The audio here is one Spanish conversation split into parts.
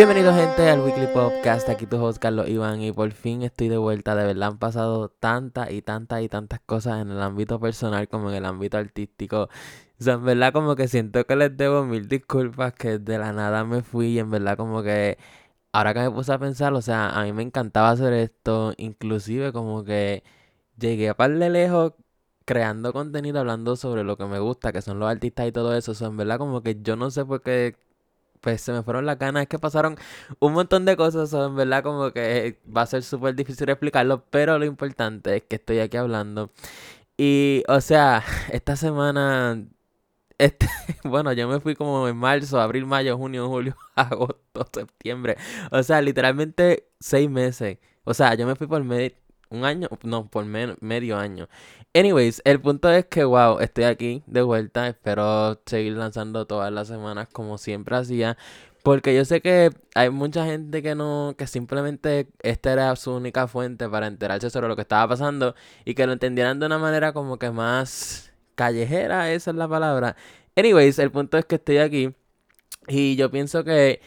Bienvenidos gente al Weekly Podcast, aquí tu host Carlos Iván y por fin estoy de vuelta, de verdad han pasado tantas y tantas y tantas cosas en el ámbito personal como en el ámbito artístico. O sea, en verdad como que siento que les debo mil disculpas que de la nada me fui y en verdad como que ahora que me puse a pensar, o sea, a mí me encantaba hacer esto, inclusive como que llegué a par de lejos creando contenido hablando sobre lo que me gusta, que son los artistas y todo eso. O sea, en verdad como que yo no sé por qué pues se me fueron las ganas. Es que pasaron un montón de cosas. en verdad, como que va a ser súper difícil explicarlo. Pero lo importante es que estoy aquí hablando. Y, o sea, esta semana. Este, bueno, yo me fui como en marzo, abril, mayo, junio, julio, agosto, septiembre. O sea, literalmente seis meses. O sea, yo me fui por medio un año, no, por medio año. Anyways, el punto es que, wow, estoy aquí de vuelta. Espero seguir lanzando todas las semanas como siempre hacía. Porque yo sé que hay mucha gente que no, que simplemente esta era su única fuente para enterarse sobre lo que estaba pasando y que lo entendieran de una manera como que más callejera, esa es la palabra. Anyways, el punto es que estoy aquí y yo pienso que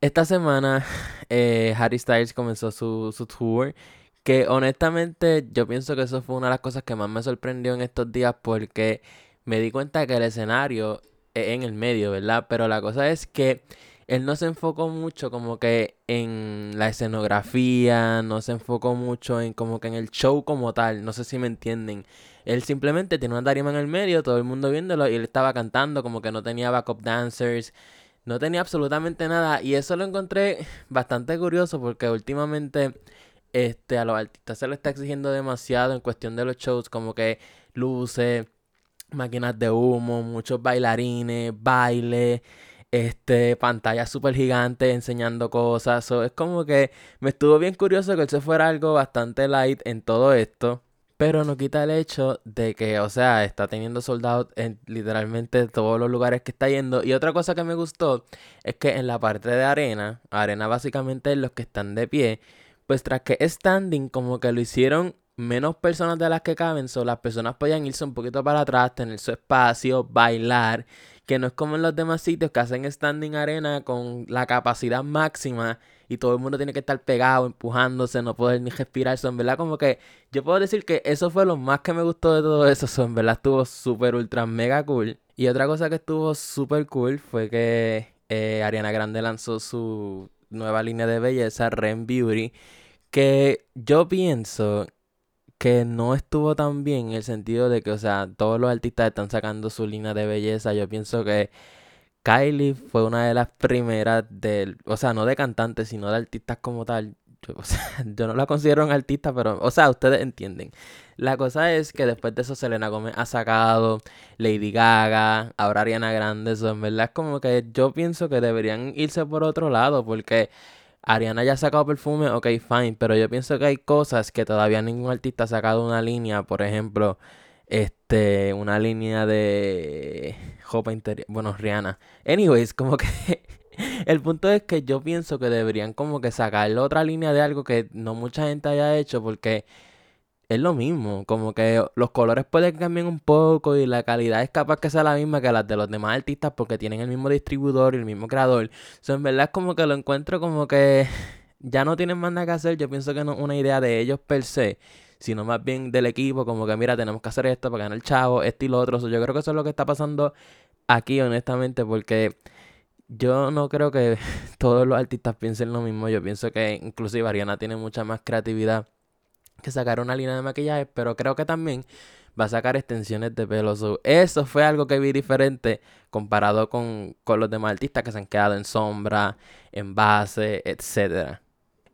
esta semana eh, Harry Styles comenzó su, su tour que honestamente yo pienso que eso fue una de las cosas que más me sorprendió en estos días porque me di cuenta que el escenario es en el medio, ¿verdad? Pero la cosa es que él no se enfocó mucho como que en la escenografía, no se enfocó mucho en como que en el show como tal, no sé si me entienden. Él simplemente tiene una tarima en el medio, todo el mundo viéndolo y él estaba cantando como que no tenía backup dancers, no tenía absolutamente nada y eso lo encontré bastante curioso porque últimamente este, a los artistas se les está exigiendo demasiado en cuestión de los shows, como que luces, máquinas de humo, muchos bailarines, baile, este, pantallas súper gigantes enseñando cosas. es como que me estuvo bien curioso que se fuera algo bastante light en todo esto. Pero no quita el hecho de que, o sea, está teniendo soldados en literalmente todos los lugares que está yendo. Y otra cosa que me gustó es que en la parte de arena, arena básicamente los que están de pie, pues tras que standing como que lo hicieron menos personas de las que caben, so las personas podían irse un poquito para atrás, tener su espacio, bailar, que no es como en los demás sitios que hacen standing arena con la capacidad máxima y todo el mundo tiene que estar pegado, empujándose, no poder ni respirar, son verdad como que yo puedo decir que eso fue lo más que me gustó de todo eso, son verdad estuvo súper ultra mega cool. Y otra cosa que estuvo súper cool fue que eh, Ariana Grande lanzó su nueva línea de belleza, Ren Beauty, que yo pienso que no estuvo tan bien en el sentido de que, o sea, todos los artistas están sacando su línea de belleza. Yo pienso que Kylie fue una de las primeras del, o sea, no de cantantes, sino de artistas como tal. O sea, yo no la considero un artista, pero, o sea, ustedes entienden. La cosa es que después de eso Selena Gomez ha sacado Lady Gaga, ahora Ariana Grande, eso en verdad es como que yo pienso que deberían irse por otro lado porque Ariana ya ha sacado perfume, ok, fine, pero yo pienso que hay cosas que todavía ningún artista ha sacado una línea, por ejemplo, este, una línea de ropa interior, bueno, Rihanna. Anyways, como que el punto es que yo pienso que deberían como que sacar otra línea de algo que no mucha gente haya hecho porque es lo mismo, como que los colores pueden cambiar un poco y la calidad es capaz que sea la misma que las de los demás artistas porque tienen el mismo distribuidor y el mismo creador. So, en verdad es como que lo encuentro como que ya no tienen más nada que hacer. Yo pienso que no es una idea de ellos per se, sino más bien del equipo, como que mira, tenemos que hacer esto para ganar el chavo, esto y lo otro. yo creo que eso es lo que está pasando aquí, honestamente, porque yo no creo que todos los artistas piensen lo mismo. Yo pienso que inclusive Ariana tiene mucha más creatividad que sacar una línea de maquillaje, pero creo que también va a sacar extensiones de pelo. eso fue algo que vi diferente comparado con, con los demás artistas que se han quedado en sombra, en base, etc.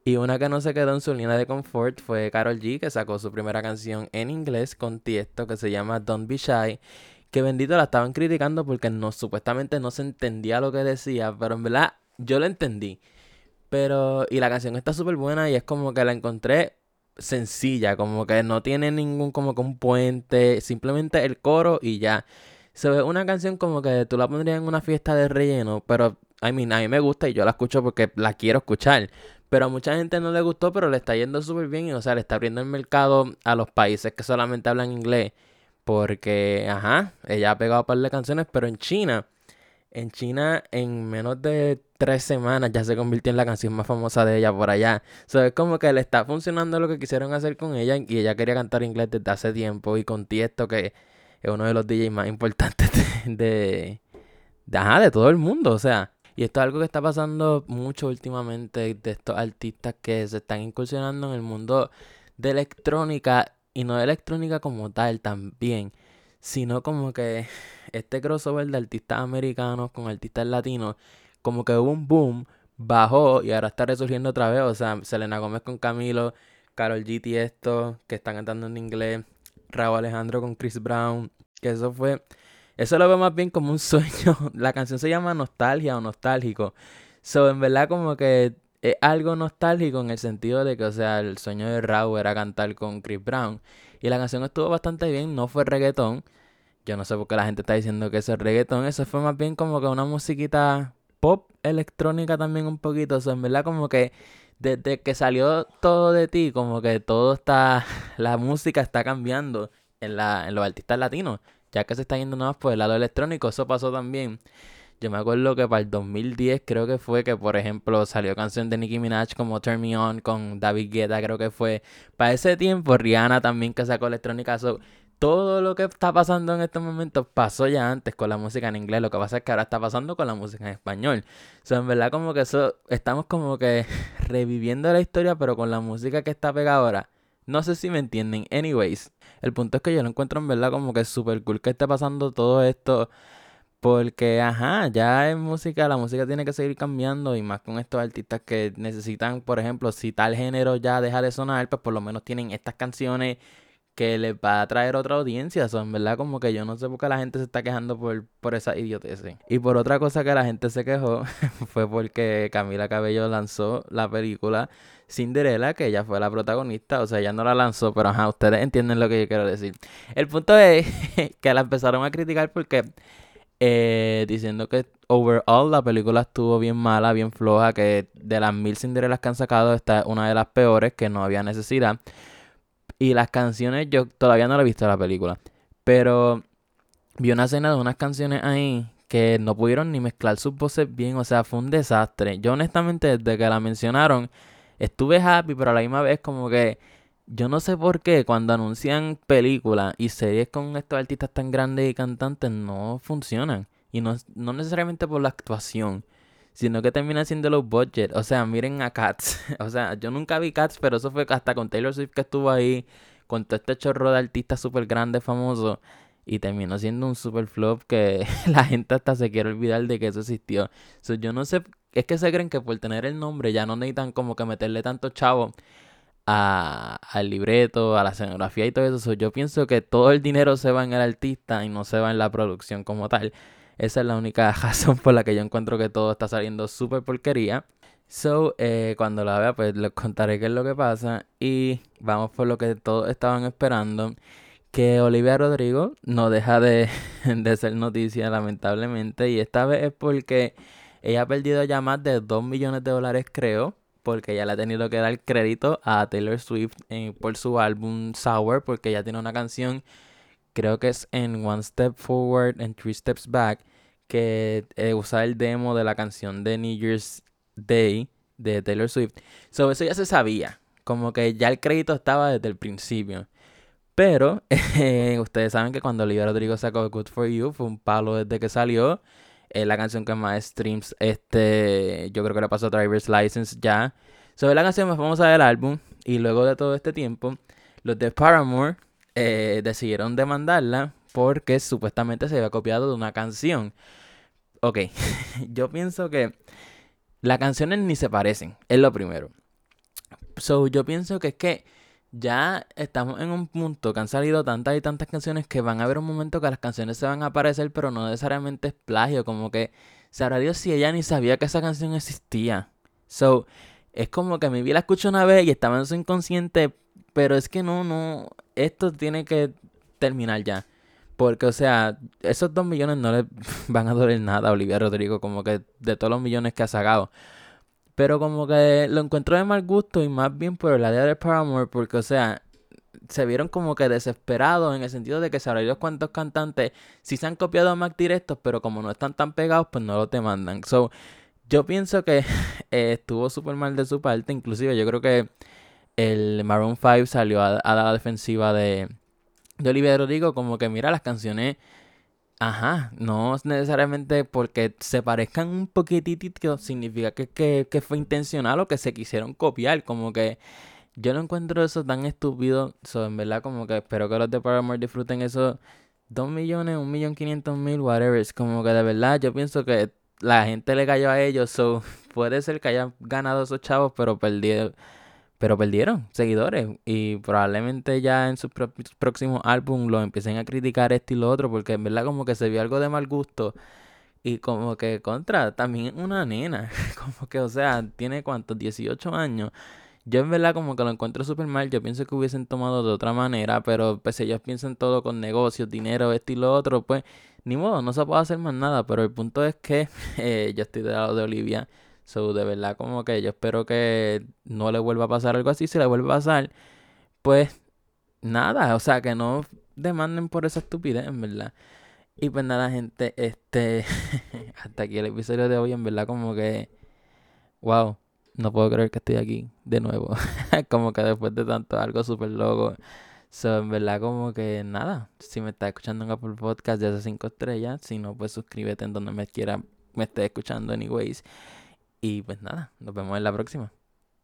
Y una que no se quedó en su línea de confort fue Carol G, que sacó su primera canción en inglés con Tiesto, que se llama Don't Be Shy. Que bendito la estaban criticando porque no, supuestamente no se entendía lo que decía, pero en verdad yo lo entendí. Pero, y la canción está súper buena y es como que la encontré sencilla, como que no tiene ningún como que un puente, simplemente el coro y ya. Se ve una canción como que tú la pondrías en una fiesta de relleno, pero I mean, a mí me gusta y yo la escucho porque la quiero escuchar. Pero a mucha gente no le gustó, pero le está yendo súper bien y o sea, le está abriendo el mercado a los países que solamente hablan inglés. Porque, ajá, ella ha pegado un par de canciones, pero en China, en China en menos de tres semanas ya se convirtió en la canción más famosa de ella por allá. So, es como que le está funcionando lo que quisieron hacer con ella y ella quería cantar inglés desde hace tiempo y con Tiesto que es uno de los DJs más importantes de, de, ajá, de todo el mundo, o sea. Y esto es algo que está pasando mucho últimamente de estos artistas que se están incursionando en el mundo de electrónica y no de electrónica como tal también, sino como que este crossover de artistas americanos con artistas latinos, como que hubo un boom, bajó y ahora está resurgiendo otra vez, o sea, Selena Gómez con Camilo, Carol G y esto, que están cantando en inglés, Raúl Alejandro con Chris Brown, que eso fue, eso lo veo más bien como un sueño, la canción se llama Nostalgia o Nostálgico, so en verdad como que es algo nostálgico en el sentido de que, o sea, el sueño de Raúl era cantar con Chris Brown. Y la canción estuvo bastante bien, no fue reggaetón. Yo no sé por qué la gente está diciendo que eso es reggaetón. Eso fue más bien como que una musiquita pop electrónica también un poquito. O sea, en verdad como que desde que salió todo de ti, como que todo está, la música está cambiando en, la, en los artistas latinos. Ya que se está yendo más por el lado electrónico, eso pasó también. Yo me acuerdo que para el 2010 creo que fue que, por ejemplo, salió canción de Nicki Minaj como Turn Me On con David Guetta, creo que fue. Para ese tiempo, Rihanna también que sacó electrónica. todo lo que está pasando en estos momentos pasó ya antes con la música en inglés. Lo que pasa es que ahora está pasando con la música en español. O sea, en verdad como que eso, estamos como que reviviendo la historia, pero con la música que está pegada ahora. No sé si me entienden. Anyways, el punto es que yo lo encuentro en verdad como que súper cool que esté pasando todo esto porque, ajá, ya es música, la música tiene que seguir cambiando y más con estos artistas que necesitan, por ejemplo, si tal género ya deja de sonar, pues por lo menos tienen estas canciones que les va a traer otra audiencia. Son, ¿verdad? Como que yo no sé por qué la gente se está quejando por, por esa idiotez. Y por otra cosa que la gente se quejó fue porque Camila Cabello lanzó la película Cinderella, que ella fue la protagonista. O sea, ella no la lanzó, pero ajá, ustedes entienden lo que yo quiero decir. El punto es que la empezaron a criticar porque eh, diciendo que overall la película estuvo bien mala, bien floja, que de las mil Cinderellas que han sacado esta es una de las peores, que no había necesidad. Y las canciones, yo todavía no la he visto la película, pero vi una escena de unas canciones ahí que no pudieron ni mezclar sus voces bien, o sea, fue un desastre. Yo honestamente desde que la mencionaron estuve happy, pero a la misma vez como que yo no sé por qué cuando anuncian películas y series con estos artistas tan grandes y cantantes no funcionan. Y no, no necesariamente por la actuación, sino que termina siendo los budget. O sea, miren a Cats. o sea, yo nunca vi Cats, pero eso fue hasta con Taylor Swift que estuvo ahí, con todo este chorro de artistas súper grandes, famosos. Y terminó siendo un super flop que la gente hasta se quiere olvidar de que eso existió. So, yo no sé, es que se creen que por tener el nombre ya no necesitan como que meterle tanto chavo a, al libreto, a la escenografía y todo eso. Yo pienso que todo el dinero se va en el artista y no se va en la producción como tal. Esa es la única razón por la que yo encuentro que todo está saliendo súper porquería. So, eh, cuando la vea, pues les contaré qué es lo que pasa. Y vamos por lo que todos estaban esperando. Que Olivia Rodrigo no deja de, de ser noticia, lamentablemente. Y esta vez es porque ella ha perdido ya más de 2 millones de dólares, creo porque ella le ha tenido que dar crédito a Taylor Swift eh, por su álbum Sour, porque ella tiene una canción, creo que es en One Step Forward and Three Steps Back, que eh, usa el demo de la canción de New Year's Day de Taylor Swift. Sobre eso ya se sabía, como que ya el crédito estaba desde el principio. Pero eh, ustedes saben que cuando Olivia Rodrigo sacó Good For You fue un palo desde que salió es la canción que más streams, este, yo creo que le pasó a Driver's License ya. Sobre la canción más famosa del álbum, y luego de todo este tiempo, los de Paramore eh, decidieron demandarla porque supuestamente se había copiado de una canción. Ok, yo pienso que las canciones ni se parecen, es lo primero. So, yo pienso que es que ya estamos en un punto que han salido tantas y tantas canciones que van a haber un momento que las canciones se van a aparecer, pero no necesariamente es plagio, como que sabrá Dios si ella ni sabía que esa canción existía. So, es como que mi vida la escucho una vez y estaba en su inconsciente, pero es que no, no, esto tiene que terminar ya. Porque, o sea, esos dos millones no le van a doler nada a Olivia Rodrigo, como que de todos los millones que ha sacado. Pero como que lo encuentro de mal gusto y más bien por el área de Paramore, porque, o sea, se vieron como que desesperados en el sentido de que sabrá Dios cuántos cantantes sí se han copiado Mac directos, pero como no están tan pegados, pues no lo te mandan. So, Yo pienso que eh, estuvo súper mal de su parte. Inclusive yo creo que el Maroon 5 salió a, la defensiva de, de Olivia Rodrigo como que mira las canciones Ajá, no necesariamente porque se parezcan un poquitito significa que, que, que, fue intencional o que se quisieron copiar. Como que yo no encuentro eso tan estúpido. So, en verdad, como que espero que los de Paramore disfruten esos 2 millones, 1 millón 500 mil, whatever. Es como que de verdad yo pienso que la gente le cayó a ellos. So, puede ser que hayan ganado esos chavos, pero perdieron pero perdieron seguidores y probablemente ya en sus próximos álbumes lo empiecen a criticar esto y lo otro porque en verdad como que se vio algo de mal gusto y como que contra también una nena, como que o sea, tiene cuántos 18 años. Yo en verdad como que lo encuentro súper mal, yo pienso que hubiesen tomado de otra manera, pero pues ellos piensan todo con negocios, dinero, esto y lo otro, pues ni modo, no se puede hacer más nada, pero el punto es que eh, yo estoy del lado de Olivia So, de verdad, como que yo espero que no le vuelva a pasar algo así. Si le vuelve a pasar, pues nada, o sea, que no demanden por esa estupidez, en verdad. Y pues nada, gente, este. hasta aquí el episodio de hoy, en verdad, como que. Wow, no puedo creer que estoy aquí de nuevo. como que después de tanto, algo súper loco. So, en verdad, como que nada. Si me estás escuchando en Apple Podcast, ya hace 5 estrellas. Si no, pues suscríbete en donde me quiera, me estés escuchando, anyways. Y pues nada, nos vemos en la próxima.